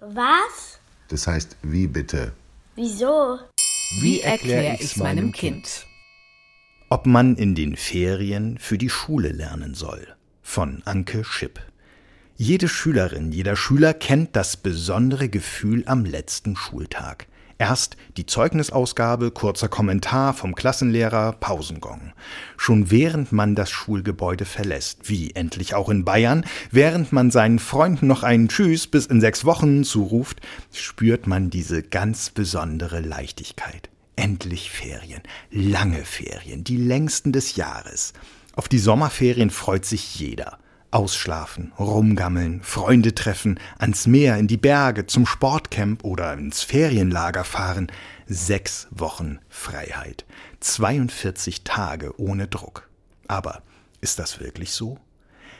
Was? Das heißt, wie bitte? Wieso? Wie erkläre ich meinem Kind? Ob man in den Ferien für die Schule lernen soll. Von Anke Schipp. Jede Schülerin, jeder Schüler kennt das besondere Gefühl am letzten Schultag. Erst die Zeugnisausgabe, kurzer Kommentar vom Klassenlehrer, Pausengong. Schon während man das Schulgebäude verlässt, wie endlich auch in Bayern, während man seinen Freunden noch einen Tschüss bis in sechs Wochen zuruft, spürt man diese ganz besondere Leichtigkeit. Endlich Ferien, lange Ferien, die längsten des Jahres. Auf die Sommerferien freut sich jeder. Ausschlafen, rumgammeln, Freunde treffen, ans Meer, in die Berge, zum Sportcamp oder ins Ferienlager fahren. Sechs Wochen Freiheit. 42 Tage ohne Druck. Aber ist das wirklich so?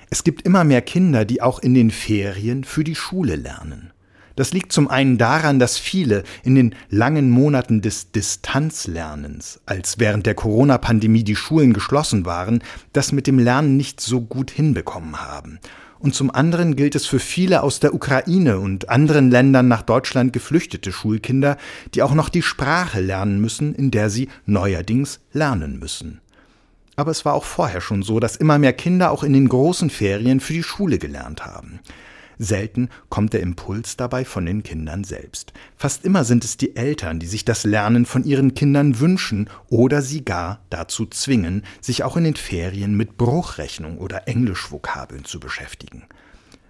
Es gibt immer mehr Kinder, die auch in den Ferien für die Schule lernen. Das liegt zum einen daran, dass viele in den langen Monaten des Distanzlernens, als während der Corona-Pandemie die Schulen geschlossen waren, das mit dem Lernen nicht so gut hinbekommen haben. Und zum anderen gilt es für viele aus der Ukraine und anderen Ländern nach Deutschland geflüchtete Schulkinder, die auch noch die Sprache lernen müssen, in der sie neuerdings lernen müssen. Aber es war auch vorher schon so, dass immer mehr Kinder auch in den großen Ferien für die Schule gelernt haben. Selten kommt der Impuls dabei von den Kindern selbst. Fast immer sind es die Eltern, die sich das Lernen von ihren Kindern wünschen oder sie gar dazu zwingen, sich auch in den Ferien mit Bruchrechnung oder Englischvokabeln zu beschäftigen.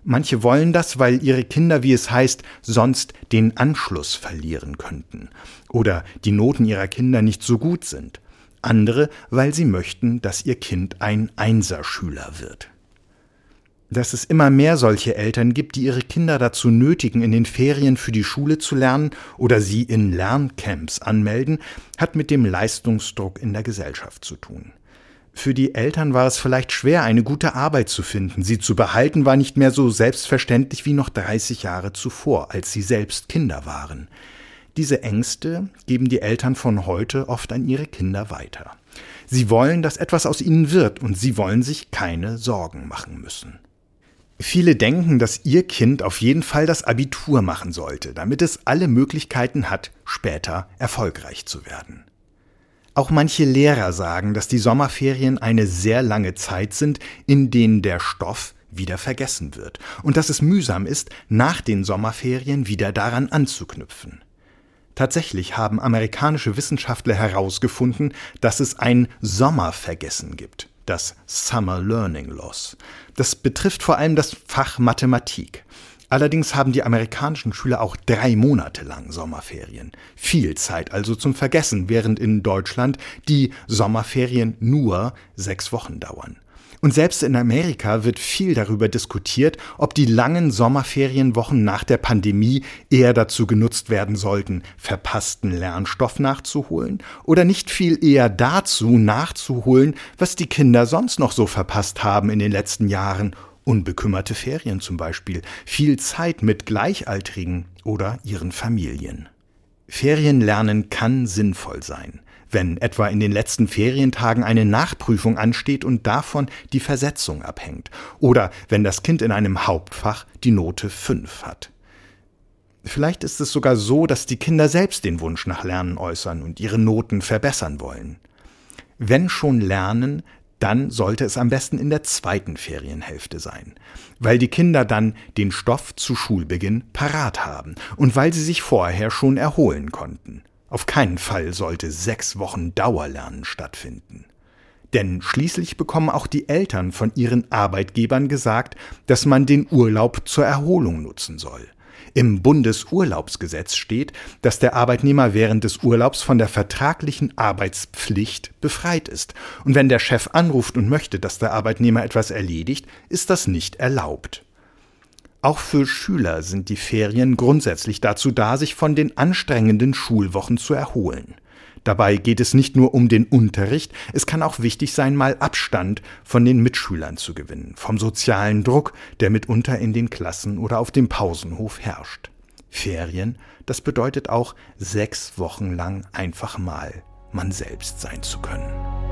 Manche wollen das, weil ihre Kinder, wie es heißt, sonst den Anschluss verlieren könnten oder die Noten ihrer Kinder nicht so gut sind. Andere, weil sie möchten, dass ihr Kind ein Einserschüler wird dass es immer mehr solche Eltern gibt, die ihre Kinder dazu nötigen, in den Ferien für die Schule zu lernen oder sie in Lerncamps anmelden, hat mit dem Leistungsdruck in der Gesellschaft zu tun. Für die Eltern war es vielleicht schwer, eine gute Arbeit zu finden. Sie zu behalten war nicht mehr so selbstverständlich wie noch 30 Jahre zuvor, als sie selbst Kinder waren. Diese Ängste geben die Eltern von heute oft an ihre Kinder weiter. Sie wollen, dass etwas aus ihnen wird, und sie wollen sich keine Sorgen machen müssen. Viele denken, dass ihr Kind auf jeden Fall das Abitur machen sollte, damit es alle Möglichkeiten hat, später erfolgreich zu werden. Auch manche Lehrer sagen, dass die Sommerferien eine sehr lange Zeit sind, in denen der Stoff wieder vergessen wird und dass es mühsam ist, nach den Sommerferien wieder daran anzuknüpfen. Tatsächlich haben amerikanische Wissenschaftler herausgefunden, dass es ein Sommervergessen gibt das Summer Learning Loss. Das betrifft vor allem das Fach Mathematik. Allerdings haben die amerikanischen Schüler auch drei Monate lang Sommerferien. Viel Zeit also zum Vergessen, während in Deutschland die Sommerferien nur sechs Wochen dauern. Und selbst in Amerika wird viel darüber diskutiert, ob die langen Sommerferienwochen nach der Pandemie eher dazu genutzt werden sollten, verpassten Lernstoff nachzuholen oder nicht viel eher dazu nachzuholen, was die Kinder sonst noch so verpasst haben in den letzten Jahren unbekümmerte Ferien zum Beispiel, viel Zeit mit Gleichaltrigen oder ihren Familien. Ferienlernen kann sinnvoll sein wenn etwa in den letzten Ferientagen eine Nachprüfung ansteht und davon die Versetzung abhängt, oder wenn das Kind in einem Hauptfach die Note 5 hat. Vielleicht ist es sogar so, dass die Kinder selbst den Wunsch nach Lernen äußern und ihre Noten verbessern wollen. Wenn schon lernen, dann sollte es am besten in der zweiten Ferienhälfte sein, weil die Kinder dann den Stoff zu Schulbeginn parat haben und weil sie sich vorher schon erholen konnten. Auf keinen Fall sollte sechs Wochen Dauerlernen stattfinden. Denn schließlich bekommen auch die Eltern von ihren Arbeitgebern gesagt, dass man den Urlaub zur Erholung nutzen soll. Im Bundesurlaubsgesetz steht, dass der Arbeitnehmer während des Urlaubs von der vertraglichen Arbeitspflicht befreit ist. Und wenn der Chef anruft und möchte, dass der Arbeitnehmer etwas erledigt, ist das nicht erlaubt. Auch für Schüler sind die Ferien grundsätzlich dazu da, sich von den anstrengenden Schulwochen zu erholen. Dabei geht es nicht nur um den Unterricht, es kann auch wichtig sein, mal Abstand von den Mitschülern zu gewinnen, vom sozialen Druck, der mitunter in den Klassen oder auf dem Pausenhof herrscht. Ferien, das bedeutet auch sechs Wochen lang einfach mal man selbst sein zu können.